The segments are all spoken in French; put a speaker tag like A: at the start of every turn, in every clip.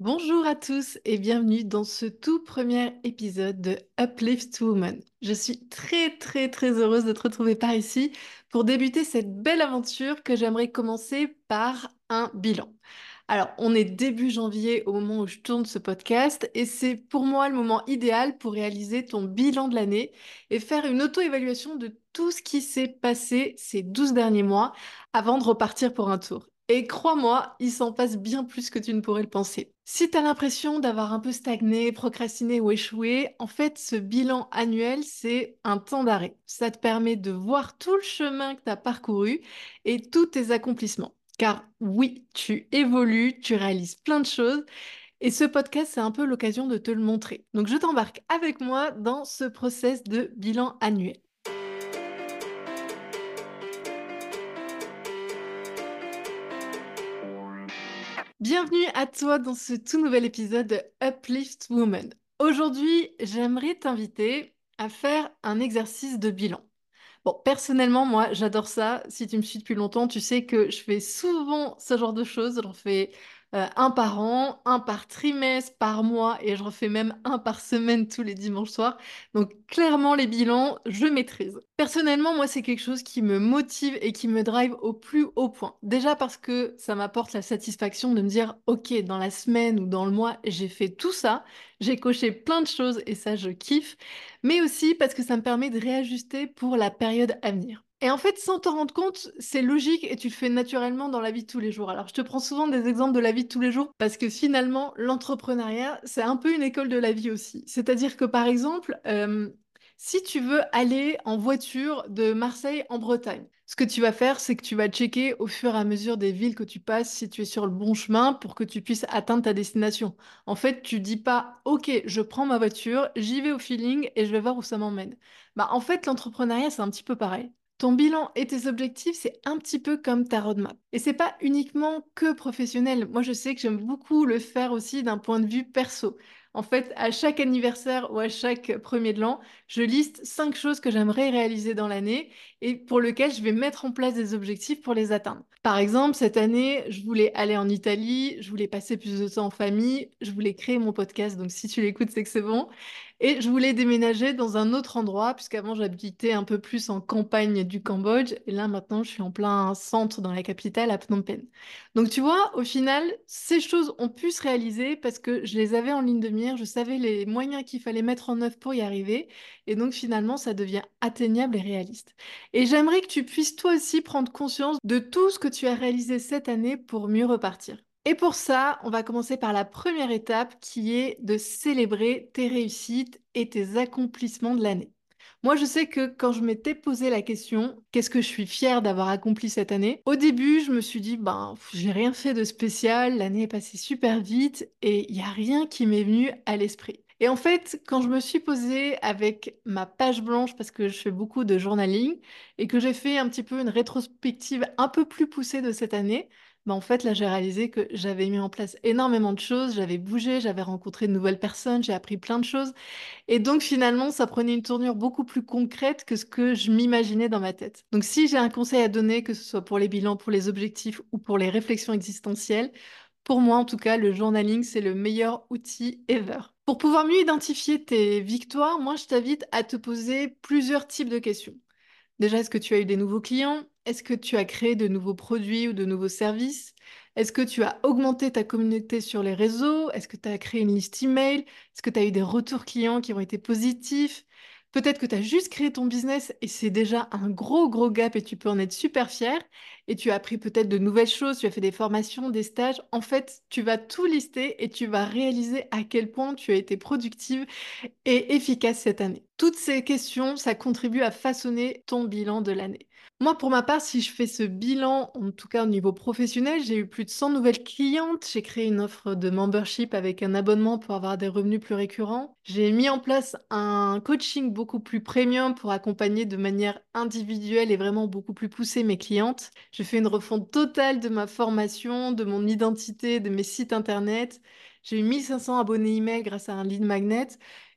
A: Bonjour à tous et bienvenue dans ce tout premier épisode de Uplift Woman. Je suis très très très heureuse de te retrouver par ici pour débuter cette belle aventure que j'aimerais commencer par un bilan. Alors, on est début janvier au moment où je tourne ce podcast et c'est pour moi le moment idéal pour réaliser ton bilan de l'année et faire une auto-évaluation de tout ce qui s'est passé ces 12 derniers mois avant de repartir pour un tour. Et crois-moi, il s'en passe bien plus que tu ne pourrais le penser. Si tu as l'impression d'avoir un peu stagné, procrastiné ou échoué, en fait, ce bilan annuel, c'est un temps d'arrêt. Ça te permet de voir tout le chemin que tu as parcouru et tous tes accomplissements. Car oui, tu évolues, tu réalises plein de choses. Et ce podcast, c'est un peu l'occasion de te le montrer. Donc, je t'embarque avec moi dans ce process de bilan annuel. Bienvenue à toi dans ce tout nouvel épisode de Uplift Woman. Aujourd'hui, j'aimerais t'inviter à faire un exercice de bilan. Bon, personnellement, moi, j'adore ça. Si tu me suis depuis longtemps, tu sais que je fais souvent ce genre de choses. J'en fais euh, un par an, un par trimestre, par mois, et je refais même un par semaine tous les dimanches soirs. Donc clairement, les bilans, je maîtrise. Personnellement, moi, c'est quelque chose qui me motive et qui me drive au plus haut point. Déjà parce que ça m'apporte la satisfaction de me dire, ok, dans la semaine ou dans le mois, j'ai fait tout ça, j'ai coché plein de choses et ça, je kiffe. Mais aussi parce que ça me permet de réajuster pour la période à venir. Et en fait, sans t'en rendre compte, c'est logique et tu le fais naturellement dans la vie de tous les jours. Alors, je te prends souvent des exemples de la vie de tous les jours parce que finalement, l'entrepreneuriat, c'est un peu une école de la vie aussi. C'est-à-dire que, par exemple, euh, si tu veux aller en voiture de Marseille en Bretagne, ce que tu vas faire, c'est que tu vas checker au fur et à mesure des villes que tu passes si tu es sur le bon chemin pour que tu puisses atteindre ta destination. En fait, tu dis pas OK, je prends ma voiture, j'y vais au feeling et je vais voir où ça m'emmène. Bah en fait, l'entrepreneuriat, c'est un petit peu pareil. Ton bilan et tes objectifs, c'est un petit peu comme ta roadmap. Et c'est pas uniquement que professionnel. Moi, je sais que j'aime beaucoup le faire aussi d'un point de vue perso. En fait, à chaque anniversaire ou à chaque premier de l'an, je liste cinq choses que j'aimerais réaliser dans l'année et pour lesquelles je vais mettre en place des objectifs pour les atteindre. Par exemple, cette année, je voulais aller en Italie, je voulais passer plus de temps en famille, je voulais créer mon podcast, donc si tu l'écoutes, c'est que c'est bon. Et je voulais déménager dans un autre endroit, puisqu'avant j'habitais un peu plus en campagne du Cambodge, et là maintenant je suis en plein centre dans la capitale, à Phnom Penh. Donc tu vois, au final, ces choses ont pu se réaliser parce que je les avais en ligne de mire, je savais les moyens qu'il fallait mettre en œuvre pour y arriver, et donc finalement ça devient atteignable et réaliste. Et j'aimerais que tu puisses toi aussi prendre conscience de tout ce que tu as réalisé cette année pour mieux repartir. Et pour ça, on va commencer par la première étape qui est de célébrer tes réussites et tes accomplissements de l'année. Moi, je sais que quand je m'étais posé la question, qu'est-ce que je suis fière d'avoir accompli cette année? Au début, je me suis dit, ben, j'ai rien fait de spécial, l'année est passée super vite et il n'y a rien qui m'est venu à l'esprit. Et en fait, quand je me suis posée avec ma page blanche, parce que je fais beaucoup de journaling, et que j'ai fait un petit peu une rétrospective un peu plus poussée de cette année, bah, en fait, là, j'ai réalisé que j'avais mis en place énormément de choses, j'avais bougé, j'avais rencontré de nouvelles personnes, j'ai appris plein de choses. Et donc, finalement, ça prenait une tournure beaucoup plus concrète que ce que je m'imaginais dans ma tête. Donc, si j'ai un conseil à donner, que ce soit pour les bilans, pour les objectifs ou pour les réflexions existentielles, pour moi, en tout cas, le journaling, c'est le meilleur outil ever. Pour pouvoir mieux identifier tes victoires, moi, je t'invite à te poser plusieurs types de questions. Déjà, est-ce que tu as eu des nouveaux clients? Est-ce que tu as créé de nouveaux produits ou de nouveaux services? Est-ce que tu as augmenté ta communauté sur les réseaux? Est-ce que tu as créé une liste email? Est-ce que tu as eu des retours clients qui ont été positifs? Peut-être que tu as juste créé ton business et c'est déjà un gros, gros gap et tu peux en être super fier. Et tu as appris peut-être de nouvelles choses, tu as fait des formations, des stages. En fait, tu vas tout lister et tu vas réaliser à quel point tu as été productive et efficace cette année. Toutes ces questions, ça contribue à façonner ton bilan de l'année. Moi, pour ma part, si je fais ce bilan, en tout cas au niveau professionnel, j'ai eu plus de 100 nouvelles clientes. J'ai créé une offre de membership avec un abonnement pour avoir des revenus plus récurrents. J'ai mis en place un coaching beaucoup plus premium pour accompagner de manière individuelle et vraiment beaucoup plus poussée mes clientes. J'ai fait une refonte totale de ma formation, de mon identité, de mes sites internet. J'ai eu 1500 abonnés email grâce à un lead magnet.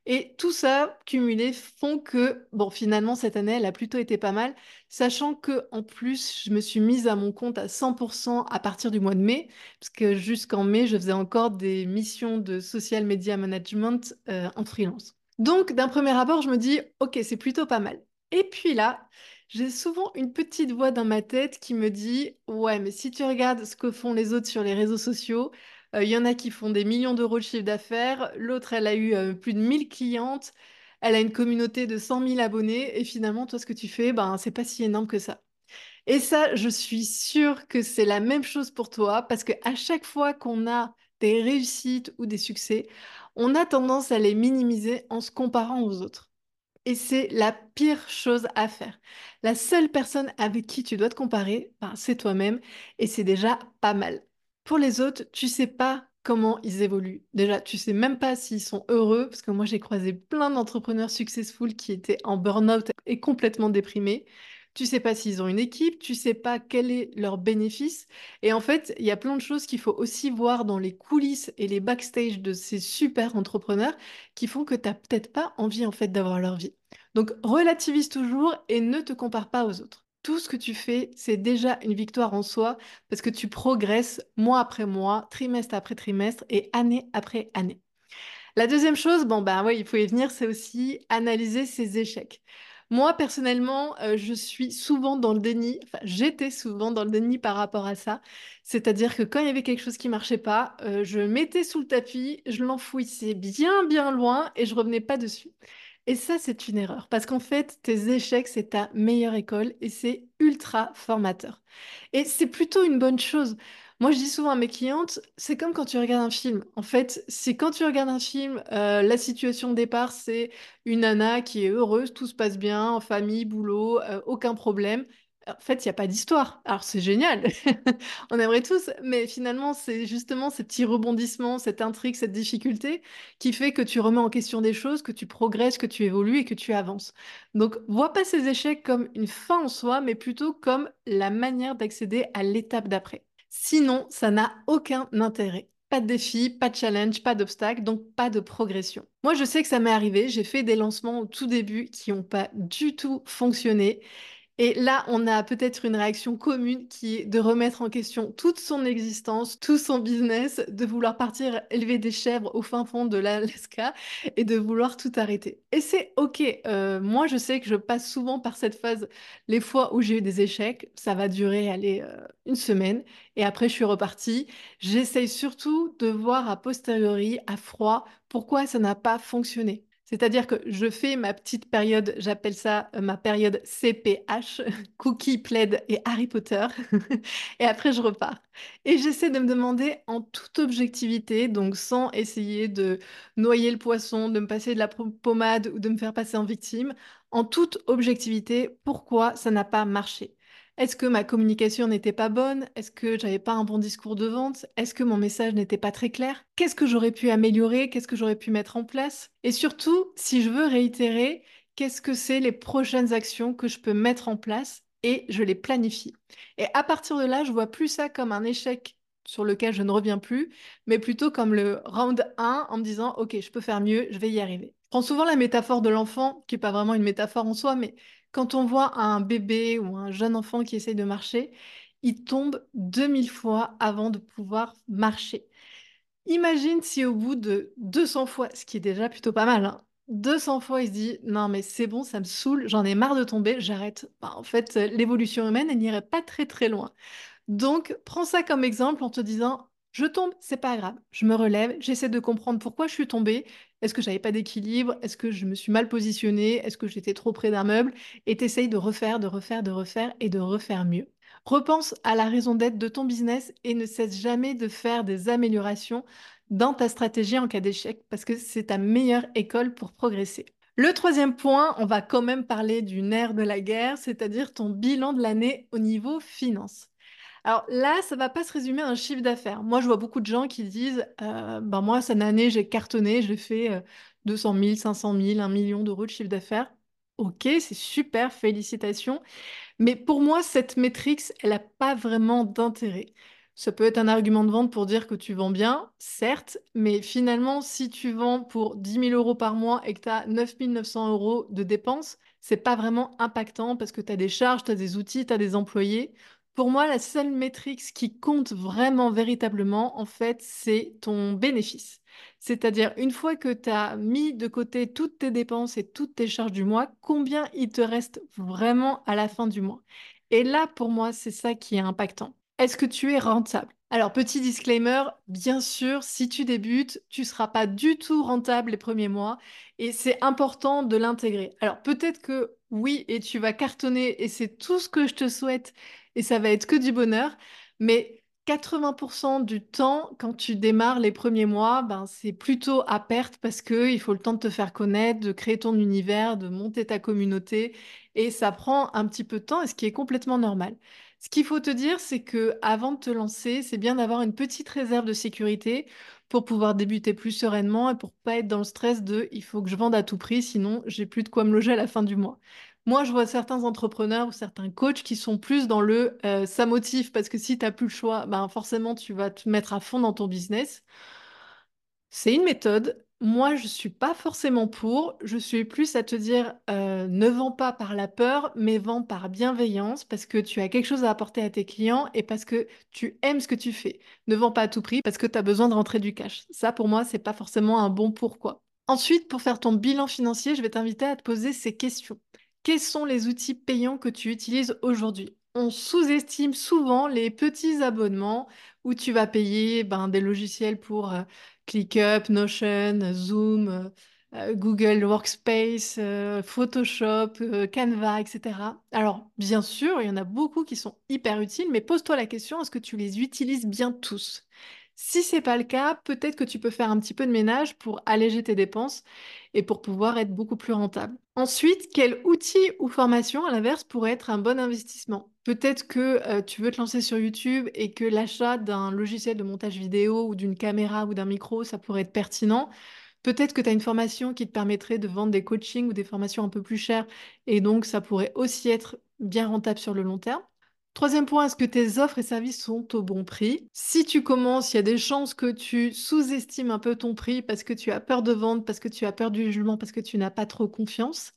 A: Et tout ça, cumulé, font que, bon, finalement, cette année, elle a plutôt été pas mal, sachant que en plus, je me suis mise à mon compte à 100% à partir du mois de mai, parce que jusqu'en mai, je faisais encore des missions de social media management euh, en freelance. Donc, d'un premier abord, je me dis, ok, c'est plutôt pas mal. Et puis là, j'ai souvent une petite voix dans ma tête qui me dit, ouais, mais si tu regardes ce que font les autres sur les réseaux sociaux, euh, il y en a qui font des millions d'euros de chiffre d'affaires, l'autre, elle a eu euh, plus de 1000 clientes, elle a une communauté de 100 000 abonnés, et finalement, toi, ce que tu fais, ben, c'est pas si énorme que ça. Et ça, je suis sûre que c'est la même chose pour toi, parce que à chaque fois qu'on a des réussites ou des succès, on a tendance à les minimiser en se comparant aux autres. Et c'est la pire chose à faire. La seule personne avec qui tu dois te comparer, ben, c'est toi-même, et c'est déjà pas mal. Pour les autres, tu sais pas comment ils évoluent. Déjà, tu sais même pas s'ils sont heureux, parce que moi j'ai croisé plein d'entrepreneurs successful qui étaient en burn-out et complètement déprimés. Tu sais pas s'ils ont une équipe, tu sais pas quel est leur bénéfice. Et en fait, il y a plein de choses qu'il faut aussi voir dans les coulisses et les backstage de ces super entrepreneurs qui font que tu n'as peut-être pas envie en fait d'avoir leur vie. Donc relativise toujours et ne te compare pas aux autres tout ce que tu fais, c'est déjà une victoire en soi parce que tu progresses mois après mois, trimestre après trimestre et année après année. La deuxième chose, bon ben oui, il faut y venir, c'est aussi analyser ses échecs. Moi, personnellement, euh, je suis souvent dans le déni, j'étais souvent dans le déni par rapport à ça. C'est-à-dire que quand il y avait quelque chose qui marchait pas, euh, je mettais sous le tapis, je l'enfouissais bien, bien loin et je revenais pas dessus. Et ça, c'est une erreur, parce qu'en fait, tes échecs, c'est ta meilleure école et c'est ultra formateur. Et c'est plutôt une bonne chose. Moi, je dis souvent à mes clientes, c'est comme quand tu regardes un film. En fait, c'est quand tu regardes un film, euh, la situation de départ, c'est une nana qui est heureuse, tout se passe bien, en famille, boulot, euh, aucun problème en fait, il n'y a pas d'histoire. Alors, c'est génial, on aimerait tous, mais finalement, c'est justement ces petits rebondissements, cette intrigue, cette difficulté qui fait que tu remets en question des choses, que tu progresses, que tu évolues et que tu avances. Donc, vois pas ces échecs comme une fin en soi, mais plutôt comme la manière d'accéder à l'étape d'après. Sinon, ça n'a aucun intérêt. Pas de défi, pas de challenge, pas d'obstacle, donc pas de progression. Moi, je sais que ça m'est arrivé. J'ai fait des lancements au tout début qui n'ont pas du tout fonctionné. Et là, on a peut-être une réaction commune qui est de remettre en question toute son existence, tout son business, de vouloir partir élever des chèvres au fin fond de l'Alaska et de vouloir tout arrêter. Et c'est OK. Euh, moi, je sais que je passe souvent par cette phase. Les fois où j'ai eu des échecs, ça va durer, aller euh, une semaine. Et après, je suis repartie. J'essaye surtout de voir a posteriori, à froid, pourquoi ça n'a pas fonctionné. C'est-à-dire que je fais ma petite période, j'appelle ça euh, ma période CPH, Cookie, Plaid et Harry Potter, et après je repars. Et j'essaie de me demander en toute objectivité, donc sans essayer de noyer le poisson, de me passer de la pommade ou de me faire passer en victime, en toute objectivité, pourquoi ça n'a pas marché? Est-ce que ma communication n'était pas bonne? Est-ce que j'avais pas un bon discours de vente? Est-ce que mon message n'était pas très clair? Qu'est-ce que j'aurais pu améliorer? Qu'est-ce que j'aurais pu mettre en place? Et surtout, si je veux réitérer, qu'est-ce que c'est les prochaines actions que je peux mettre en place et je les planifie? Et à partir de là, je vois plus ça comme un échec sur lequel je ne reviens plus, mais plutôt comme le round 1 en me disant, OK, je peux faire mieux, je vais y arriver. Je prends souvent la métaphore de l'enfant, qui n'est pas vraiment une métaphore en soi, mais quand on voit un bébé ou un jeune enfant qui essaye de marcher, il tombe 2000 fois avant de pouvoir marcher. Imagine si au bout de 200 fois, ce qui est déjà plutôt pas mal, 200 hein, fois il se dit non mais c'est bon, ça me saoule, j'en ai marre de tomber, j'arrête. Bah, en fait, l'évolution humaine, elle n'irait pas très très loin. Donc, prends ça comme exemple en te disant je tombe, c'est pas grave. Je me relève, j'essaie de comprendre pourquoi je suis tombée. Est-ce que j'avais pas d'équilibre? Est-ce que je me suis mal positionnée? Est-ce que j'étais trop près d'un meuble? Et t'essayes de refaire, de refaire, de refaire et de refaire mieux. Repense à la raison d'être de ton business et ne cesse jamais de faire des améliorations dans ta stratégie en cas d'échec parce que c'est ta meilleure école pour progresser. Le troisième point, on va quand même parler du nerf de la guerre, c'est-à-dire ton bilan de l'année au niveau finance. Alors là, ça va pas se résumer à un chiffre d'affaires. Moi, je vois beaucoup de gens qui disent, euh, ben moi, cette année, j'ai cartonné, j'ai fait 200 000, 500 000, 1 million d'euros de chiffre d'affaires. Ok, c'est super, félicitations. Mais pour moi, cette métrique, elle n'a pas vraiment d'intérêt. Ça peut être un argument de vente pour dire que tu vends bien, certes, mais finalement, si tu vends pour 10 000 euros par mois et que tu as 9 900 euros de dépenses, c'est pas vraiment impactant parce que tu as des charges, tu as des outils, tu as des employés. Pour moi, la seule métrique qui compte vraiment, véritablement, en fait, c'est ton bénéfice. C'est-à-dire, une fois que tu as mis de côté toutes tes dépenses et toutes tes charges du mois, combien il te reste vraiment à la fin du mois? Et là, pour moi, c'est ça qui est impactant. Est-ce que tu es rentable? Alors, petit disclaimer, bien sûr, si tu débutes, tu ne seras pas du tout rentable les premiers mois et c'est important de l'intégrer. Alors, peut-être que oui, et tu vas cartonner et c'est tout ce que je te souhaite et ça va être que du bonheur, mais 80% du temps, quand tu démarres les premiers mois, ben, c'est plutôt à perte parce qu'il faut le temps de te faire connaître, de créer ton univers, de monter ta communauté. Et ça prend un petit peu de temps, et ce qui est complètement normal. Ce qu'il faut te dire, c'est que avant de te lancer, c'est bien d'avoir une petite réserve de sécurité pour pouvoir débuter plus sereinement et pour pas être dans le stress de il faut que je vende à tout prix, sinon j'ai plus de quoi me loger à la fin du mois. Moi, je vois certains entrepreneurs ou certains coachs qui sont plus dans le euh, ça motive parce que si tu n'as plus le choix, ben forcément tu vas te mettre à fond dans ton business. C'est une méthode. Moi, je ne suis pas forcément pour. Je suis plus à te dire, euh, ne vends pas par la peur, mais vends par bienveillance parce que tu as quelque chose à apporter à tes clients et parce que tu aimes ce que tu fais. Ne vends pas à tout prix parce que tu as besoin de rentrer du cash. Ça, pour moi, c'est pas forcément un bon pourquoi. Ensuite, pour faire ton bilan financier, je vais t'inviter à te poser ces questions. Quels sont les outils payants que tu utilises aujourd'hui? On sous-estime souvent les petits abonnements où tu vas payer ben, des logiciels pour euh, ClickUp, Notion, Zoom, euh, euh, Google Workspace, Photoshop, Canva, etc. Alors, bien sûr, il y en a beaucoup qui sont hyper utiles, mais pose-toi la question, est-ce que tu les utilises bien tous? Si c'est pas le cas, peut-être que tu peux faire un petit peu de ménage pour alléger tes dépenses et pour pouvoir être beaucoup plus rentable. Ensuite, quel outil ou formation, à l'inverse, pourrait être un bon investissement? Peut-être que euh, tu veux te lancer sur YouTube et que l'achat d'un logiciel de montage vidéo ou d'une caméra ou d'un micro, ça pourrait être pertinent. Peut-être que tu as une formation qui te permettrait de vendre des coachings ou des formations un peu plus chères et donc ça pourrait aussi être bien rentable sur le long terme. Troisième point, est-ce que tes offres et services sont au bon prix? Si tu commences, il y a des chances que tu sous-estimes un peu ton prix parce que tu as peur de vendre, parce que tu as peur du jugement, parce que tu n'as pas trop confiance.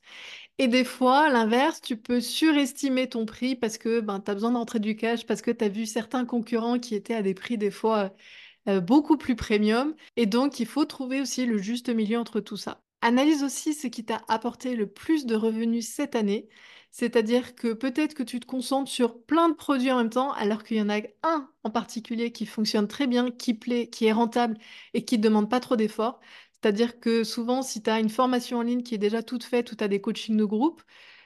A: Et des fois, l'inverse, tu peux surestimer ton prix parce que ben, tu as besoin d'entrer du cash, parce que tu as vu certains concurrents qui étaient à des prix des fois euh, beaucoup plus premium. Et donc, il faut trouver aussi le juste milieu entre tout ça. Analyse aussi ce qui t'a apporté le plus de revenus cette année. C'est-à-dire que peut-être que tu te concentres sur plein de produits en même temps, alors qu'il y en a un en particulier qui fonctionne très bien, qui plaît, qui est rentable et qui ne demande pas trop d'efforts. C'est-à-dire que souvent, si tu as une formation en ligne qui est déjà toute faite ou tu as des coachings de groupe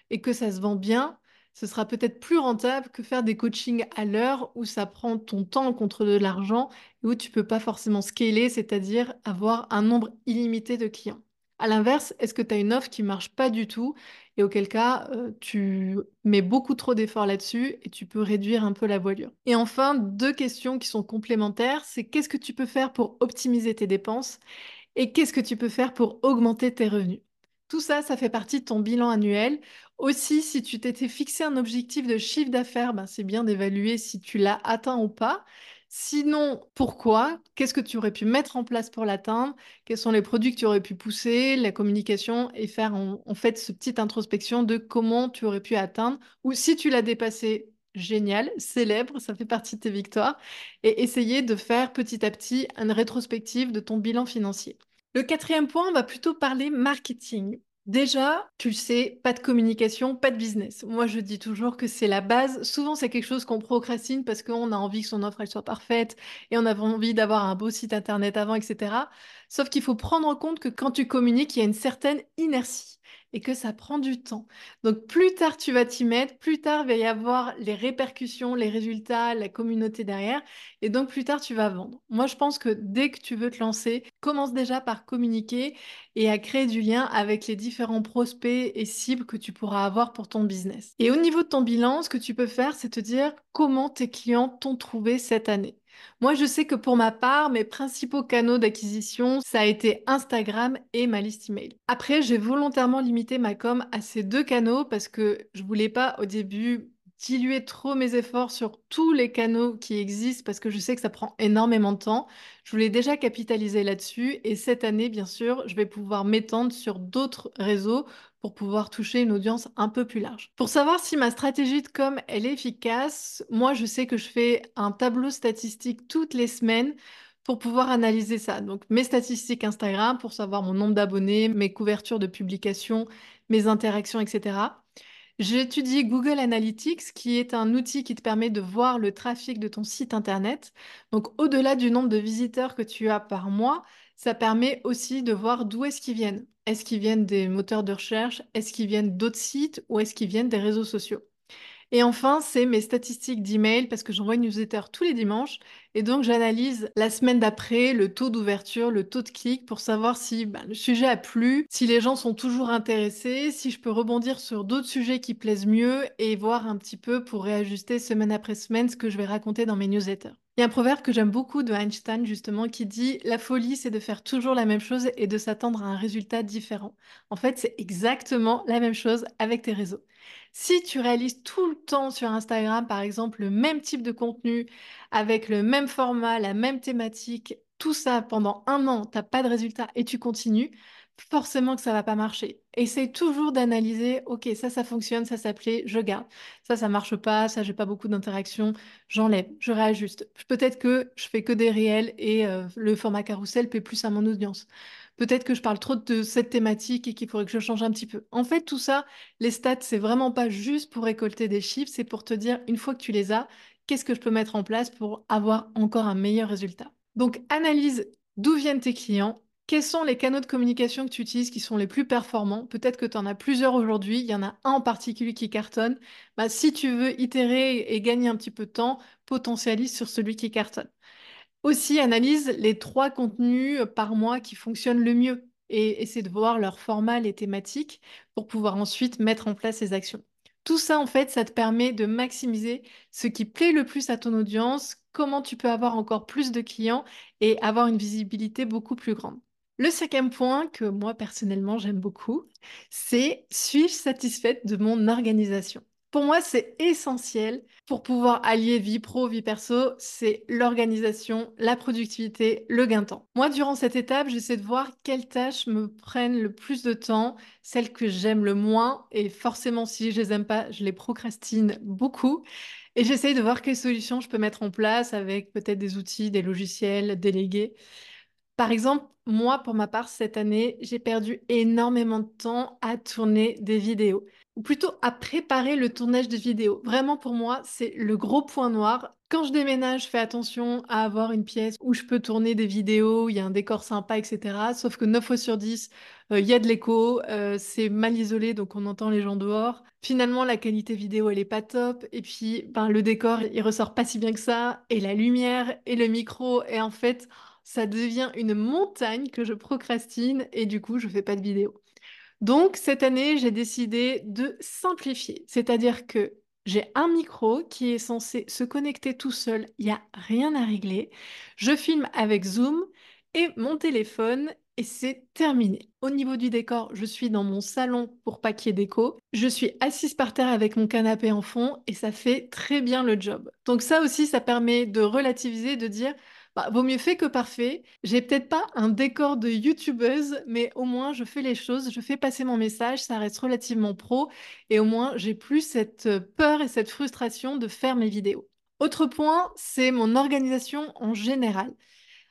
A: et que ça se vend bien, ce sera peut-être plus rentable que faire des coachings à l'heure où ça prend ton temps contre de l'argent et où tu peux pas forcément scaler, c'est-à-dire avoir un nombre illimité de clients. À l'inverse, est-ce que tu as une offre qui marche pas du tout et auquel cas euh, tu mets beaucoup trop d'efforts là-dessus et tu peux réduire un peu la voilure. Et enfin, deux questions qui sont complémentaires, c'est qu'est-ce que tu peux faire pour optimiser tes dépenses et qu'est-ce que tu peux faire pour augmenter tes revenus? Tout ça, ça fait partie de ton bilan annuel. Aussi, si tu t'étais fixé un objectif de chiffre d'affaires, ben, c'est bien d'évaluer si tu l'as atteint ou pas. Sinon, pourquoi? Qu'est-ce que tu aurais pu mettre en place pour l'atteindre? Quels sont les produits que tu aurais pu pousser, la communication et faire en, fait ce petite introspection de comment tu aurais pu atteindre ou si tu l'as dépassé, génial, célèbre, ça fait partie de tes victoires et essayer de faire petit à petit une rétrospective de ton bilan financier. Le quatrième point, on va plutôt parler marketing. Déjà, tu sais, pas de communication, pas de business. Moi, je dis toujours que c'est la base. Souvent, c'est quelque chose qu'on procrastine parce qu'on a envie que son offre elle soit parfaite et on a envie d'avoir un beau site internet avant, etc. Sauf qu'il faut prendre en compte que quand tu communiques, il y a une certaine inertie et que ça prend du temps. Donc plus tard tu vas t'y mettre, plus tard il va y avoir les répercussions, les résultats, la communauté derrière, et donc plus tard tu vas vendre. Moi je pense que dès que tu veux te lancer, commence déjà par communiquer et à créer du lien avec les différents prospects et cibles que tu pourras avoir pour ton business. Et au niveau de ton bilan, ce que tu peux faire, c'est te dire comment tes clients t'ont trouvé cette année. Moi, je sais que pour ma part, mes principaux canaux d'acquisition, ça a été Instagram et ma liste email. Après, j'ai volontairement limité ma com à ces deux canaux parce que je voulais pas au début diluer trop mes efforts sur tous les canaux qui existent parce que je sais que ça prend énormément de temps. Je voulais déjà capitaliser là-dessus et cette année, bien sûr, je vais pouvoir m'étendre sur d'autres réseaux pour pouvoir toucher une audience un peu plus large. Pour savoir si ma stratégie de com elle est efficace, moi je sais que je fais un tableau statistique toutes les semaines pour pouvoir analyser ça. Donc mes statistiques Instagram pour savoir mon nombre d'abonnés, mes couvertures de publications, mes interactions, etc. J'étudie Google Analytics, qui est un outil qui te permet de voir le trafic de ton site internet. Donc, au-delà du nombre de visiteurs que tu as par mois, ça permet aussi de voir d'où est-ce qu'ils viennent. Est-ce qu'ils viennent des moteurs de recherche? Est-ce qu'ils viennent d'autres sites? Ou est-ce qu'ils viennent des réseaux sociaux? Et enfin, c'est mes statistiques d'email parce que j'envoie une newsletter tous les dimanches. Et donc, j'analyse la semaine d'après le taux d'ouverture, le taux de clic pour savoir si bah, le sujet a plu, si les gens sont toujours intéressés, si je peux rebondir sur d'autres sujets qui plaisent mieux et voir un petit peu pour réajuster semaine après semaine ce que je vais raconter dans mes newsletters. Il y a un proverbe que j'aime beaucoup de Einstein justement qui dit La folie, c'est de faire toujours la même chose et de s'attendre à un résultat différent. En fait, c'est exactement la même chose avec tes réseaux. Si tu réalises tout le temps sur Instagram, par exemple, le même type de contenu, avec le même format, la même thématique, tout ça pendant un an, tu n'as pas de résultat et tu continues, forcément que ça va pas marcher. Essaye toujours d'analyser, ok, ça, ça fonctionne, ça, ça plaît, je garde. Ça, ça marche pas, ça, j'ai pas beaucoup d'interaction, j'enlève, je réajuste. Peut-être que je fais que des réels et euh, le format carrousel plaît plus à mon audience. Peut-être que je parle trop de cette thématique et qu'il faudrait que je change un petit peu. En fait, tout ça, les stats, c'est vraiment pas juste pour récolter des chiffres, c'est pour te dire, une fois que tu les as, qu'est-ce que je peux mettre en place pour avoir encore un meilleur résultat. Donc, analyse d'où viennent tes clients, quels sont les canaux de communication que tu utilises qui sont les plus performants? Peut-être que tu en as plusieurs aujourd'hui, il y en a un en particulier qui cartonne. Bah, si tu veux itérer et gagner un petit peu de temps, potentialise sur celui qui cartonne. Aussi, analyse les trois contenus par mois qui fonctionnent le mieux et essaie de voir leur format, les thématiques, pour pouvoir ensuite mettre en place ces actions. Tout ça, en fait, ça te permet de maximiser ce qui plaît le plus à ton audience, comment tu peux avoir encore plus de clients et avoir une visibilité beaucoup plus grande. Le cinquième point que moi personnellement j'aime beaucoup, c'est suis-je satisfaite de mon organisation Pour moi, c'est essentiel pour pouvoir allier vie pro, vie perso, c'est l'organisation, la productivité, le gain de temps. Moi, durant cette étape, j'essaie de voir quelles tâches me prennent le plus de temps, celles que j'aime le moins, et forcément, si je les aime pas, je les procrastine beaucoup. Et j'essaie de voir quelles solutions je peux mettre en place avec peut-être des outils, des logiciels délégués. Par exemple, moi, pour ma part, cette année, j'ai perdu énormément de temps à tourner des vidéos, ou plutôt à préparer le tournage des vidéos. Vraiment, pour moi, c'est le gros point noir. Quand je déménage, je fais attention à avoir une pièce où je peux tourner des vidéos, il y a un décor sympa, etc. Sauf que 9 fois sur 10, euh, il y a de l'écho, euh, c'est mal isolé, donc on entend les gens dehors. Finalement, la qualité vidéo, elle est pas top. Et puis, ben, le décor, il ressort pas si bien que ça. Et la lumière et le micro. Et en fait, ça devient une montagne que je procrastine et du coup, je fais pas de vidéo. Donc, cette année, j'ai décidé de simplifier. C'est-à-dire que j'ai un micro qui est censé se connecter tout seul, il n'y a rien à régler. Je filme avec Zoom et mon téléphone et c'est terminé. Au niveau du décor, je suis dans mon salon pour pas qu'il. Je suis assise par terre avec mon canapé en fond et ça fait très bien le job. Donc ça aussi, ça permet de relativiser, de dire bah, vaut mieux fait que parfait. J'ai peut-être pas un décor de youtubeuse, mais au moins je fais les choses, je fais passer mon message, ça reste relativement pro, et au moins j'ai plus cette euh, peur et cette frustration de faire mes vidéos. Autre point, c'est mon organisation en général.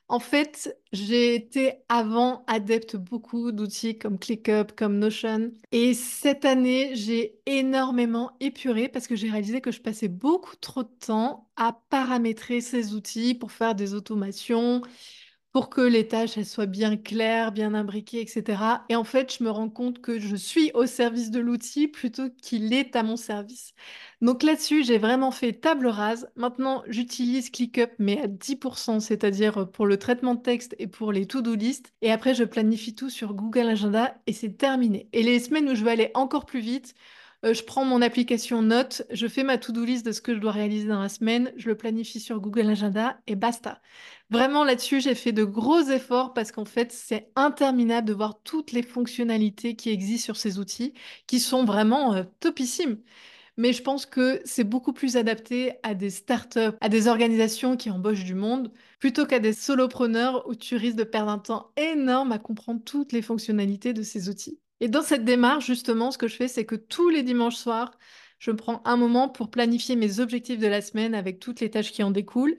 A: En fait, j'ai été avant adepte beaucoup d'outils comme ClickUp, comme Notion. Et cette année, j'ai énormément épuré parce que j'ai réalisé que je passais beaucoup trop de temps à paramétrer ces outils pour faire des automations, pour que les tâches soient bien claires, bien imbriquées, etc. Et en fait, je me rends compte que je suis au service de l'outil plutôt qu'il est à mon service. Donc là-dessus, j'ai vraiment fait table rase. Maintenant, j'utilise ClickUp, mais à 10%, c'est-à-dire pour le traitement de texte et pour les to-do list. Et après, je planifie tout sur Google Agenda et c'est terminé. Et les semaines où je veux aller encore plus vite, euh, je prends mon application Note, je fais ma to-do list de ce que je dois réaliser dans la semaine, je le planifie sur Google Agenda et basta. Vraiment là-dessus, j'ai fait de gros efforts parce qu'en fait, c'est interminable de voir toutes les fonctionnalités qui existent sur ces outils qui sont vraiment euh, topissimes. mais je pense que c'est beaucoup plus adapté à des startups, à des organisations qui embauchent du monde, plutôt qu'à des solopreneurs où tu risques de perdre un temps énorme à comprendre toutes les fonctionnalités de ces outils. Et dans cette démarche, justement, ce que je fais, c'est que tous les dimanches soirs, je prends un moment pour planifier mes objectifs de la semaine avec toutes les tâches qui en découlent.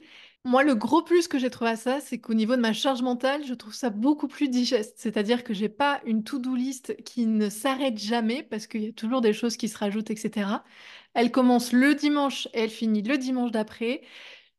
A: Moi, le gros plus que j'ai trouvé à ça, c'est qu'au niveau de ma charge mentale, je trouve ça beaucoup plus digeste. C'est-à-dire que j'ai pas une to-do list qui ne s'arrête jamais parce qu'il y a toujours des choses qui se rajoutent, etc. Elle commence le dimanche et elle finit le dimanche d'après.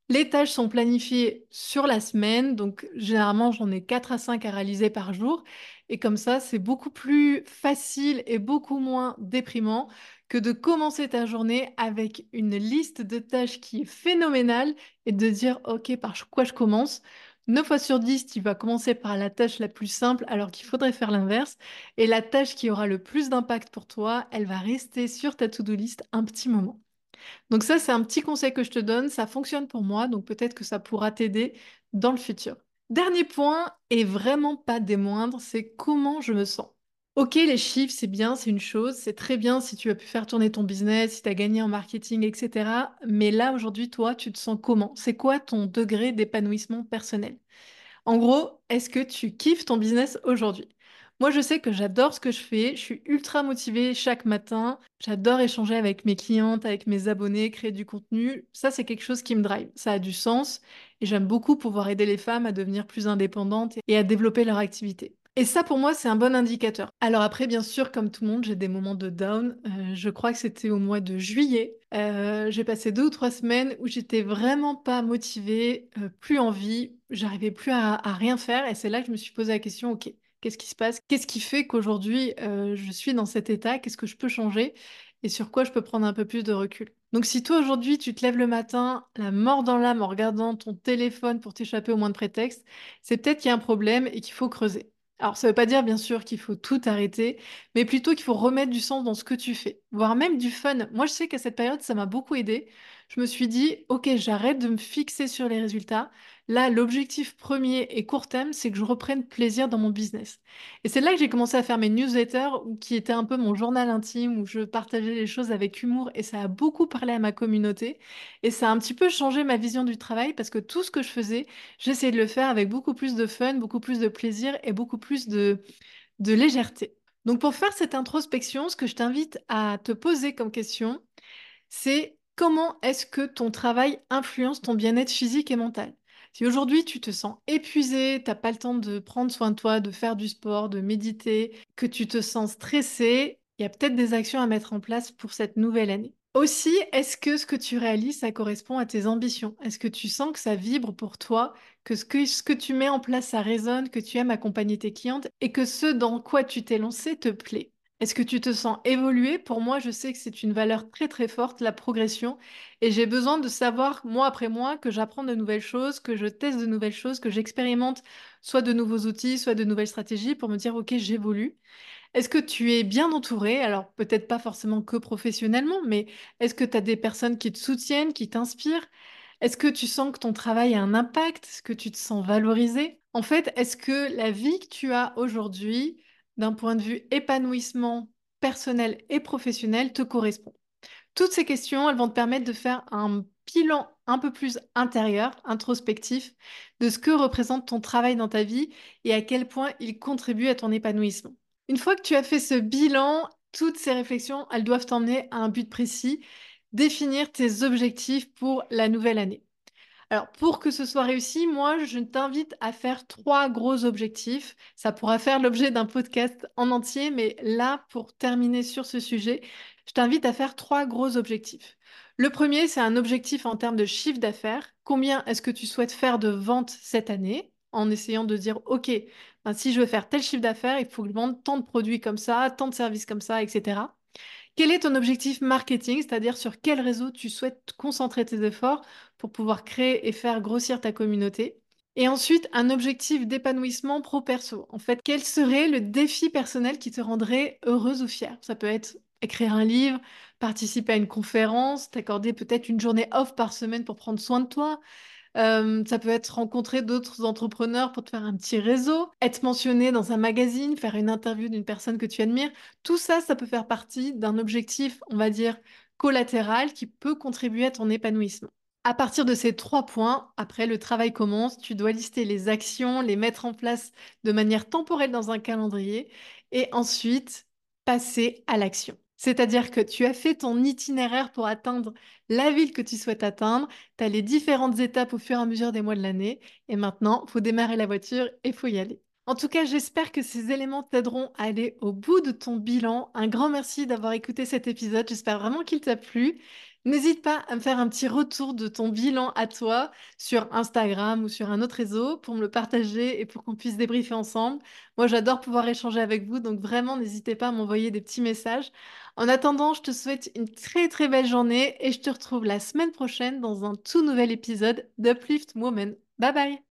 A: Les tâches sont planifiées sur la semaine, donc généralement j'en ai 4 à 5 à réaliser par jour. Et comme ça, c'est beaucoup plus facile et beaucoup moins déprimant que de commencer ta journée avec une liste de tâches qui est phénoménale et de dire, OK, par quoi je commence? 9 fois sur 10, tu vas commencer par la tâche la plus simple alors qu'il faudrait faire l'inverse. Et la tâche qui aura le plus d'impact pour toi, elle va rester sur ta to-do list un petit moment. Donc ça, c'est un petit conseil que je te donne, ça fonctionne pour moi, donc peut-être que ça pourra t'aider dans le futur. Dernier point, et vraiment pas des moindres, c'est comment je me sens. Ok, les chiffres, c'est bien, c'est une chose, c'est très bien si tu as pu faire tourner ton business, si tu as gagné en marketing, etc. Mais là, aujourd'hui, toi, tu te sens comment? C'est quoi ton degré d'épanouissement personnel? En gros, est-ce que tu kiffes ton business aujourd'hui? Moi, je sais que j'adore ce que je fais. Je suis ultra motivée chaque matin. J'adore échanger avec mes clientes, avec mes abonnés, créer du contenu. Ça, c'est quelque chose qui me drive. Ça a du sens. Et j'aime beaucoup pouvoir aider les femmes à devenir plus indépendantes et à développer leur activité. Et ça, pour moi, c'est un bon indicateur. Alors après, bien sûr, comme tout le monde, j'ai des moments de down. Euh, je crois que c'était au mois de juillet. Euh, j'ai passé deux ou trois semaines où j'étais vraiment pas motivée, euh, plus envie, j'arrivais plus à, à rien faire. Et c'est là que je me suis posé la question, ok, Qu'est-ce qui se passe? Qu'est-ce qui fait qu'aujourd'hui euh, je suis dans cet état? Qu'est-ce que je peux changer? Et sur quoi je peux prendre un peu plus de recul? Donc si toi aujourd'hui tu te lèves le matin, la mort dans l'âme en regardant ton téléphone pour t'échapper au moins de prétexte, c'est peut-être qu'il y a un problème et qu'il faut creuser. Alors, ça ne veut pas dire, bien sûr, qu'il faut tout arrêter, mais plutôt qu'il faut remettre du sens dans ce que tu fais, voire même du fun. Moi, je sais qu'à cette période, ça m'a beaucoup aidé. Je me suis dit, OK, j'arrête de me fixer sur les résultats. Là, l'objectif premier et court terme, c'est que je reprenne plaisir dans mon business. Et c'est là que j'ai commencé à faire mes newsletters, qui étaient un peu mon journal intime, où je partageais les choses avec humour, et ça a beaucoup parlé à ma communauté. Et ça a un petit peu changé ma vision du travail, parce que tout ce que je faisais, j'essayais de le faire avec beaucoup plus de fun, beaucoup plus de plaisir et beaucoup plus de, de légèreté. Donc pour faire cette introspection, ce que je t'invite à te poser comme question, c'est comment est-ce que ton travail influence ton bien-être physique et mental? Si aujourd'hui tu te sens épuisé, tu n'as pas le temps de prendre soin de toi, de faire du sport, de méditer, que tu te sens stressé, il y a peut-être des actions à mettre en place pour cette nouvelle année. Aussi, est-ce que ce que tu réalises, ça correspond à tes ambitions? Est-ce que tu sens que ça vibre pour toi, que ce, que ce que tu mets en place, ça résonne, que tu aimes accompagner tes clientes et que ce dans quoi tu t'es lancé te plaît? Est-ce que tu te sens évoluer? Pour moi, je sais que c'est une valeur très très forte, la progression. Et j'ai besoin de savoir, mois après mois, que j'apprends de nouvelles choses, que je teste de nouvelles choses, que j'expérimente soit de nouveaux outils, soit de nouvelles stratégies pour me dire, OK, j'évolue. Est-ce que tu es bien entouré? Alors peut-être pas forcément que professionnellement, mais est-ce que tu as des personnes qui te soutiennent, qui t'inspirent? Est-ce que tu sens que ton travail a un impact? Est-ce que tu te sens valorisé? En fait, est-ce que la vie que tu as aujourd'hui, d'un point de vue épanouissement personnel et professionnel, te correspond Toutes ces questions, elles vont te permettre de faire un bilan un peu plus intérieur, introspectif, de ce que représente ton travail dans ta vie et à quel point il contribue à ton épanouissement. Une fois que tu as fait ce bilan, toutes ces réflexions, elles doivent t'emmener à un but précis, définir tes objectifs pour la nouvelle année. Alors, pour que ce soit réussi, moi, je t'invite à faire trois gros objectifs. Ça pourra faire l'objet d'un podcast en entier, mais là, pour terminer sur ce sujet, je t'invite à faire trois gros objectifs. Le premier, c'est un objectif en termes de chiffre d'affaires. Combien est-ce que tu souhaites faire de ventes cette année? En essayant de dire, OK, ben, si je veux faire tel chiffre d'affaires, il faut que je vende tant de produits comme ça, tant de services comme ça, etc. Quel est ton objectif marketing, c'est-à-dire sur quel réseau tu souhaites concentrer tes efforts pour pouvoir créer et faire grossir ta communauté? Et ensuite, un objectif d'épanouissement pro-perso. En fait, quel serait le défi personnel qui te rendrait heureuse ou fière? Ça peut être écrire un livre, participer à une conférence, t'accorder peut-être une journée off par semaine pour prendre soin de toi, ça peut être rencontrer d'autres entrepreneurs pour te faire un petit réseau, être mentionné dans un magazine, faire une interview d'une personne que tu admires. Tout ça, ça peut faire partie d'un objectif, on va dire, collatérale qui peut contribuer à ton épanouissement. À partir de ces trois points, après le travail commence, tu dois lister les actions, les mettre en place de manière temporelle dans un calendrier et ensuite passer à l'action. C'est-à-dire que tu as fait ton itinéraire pour atteindre la ville que tu souhaites atteindre, tu as les différentes étapes au fur et à mesure des mois de l'année, et maintenant, il faut démarrer la voiture et il faut y aller. En tout cas, j'espère que ces éléments t'aideront à aller au bout de ton bilan. Un grand merci d'avoir écouté cet épisode, j'espère vraiment qu'il t'a plu. N'hésite pas à me faire un petit retour de ton bilan à toi sur Instagram ou sur un autre réseau pour me le partager et pour qu'on puisse débriefer ensemble. Moi, j'adore pouvoir échanger avec vous, donc vraiment, n'hésitez pas à m'envoyer des petits messages. En attendant, je te souhaite une très très belle journée et je te retrouve la semaine prochaine dans un tout nouvel épisode d'Uplift Woman. Bye bye